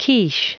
Quiche.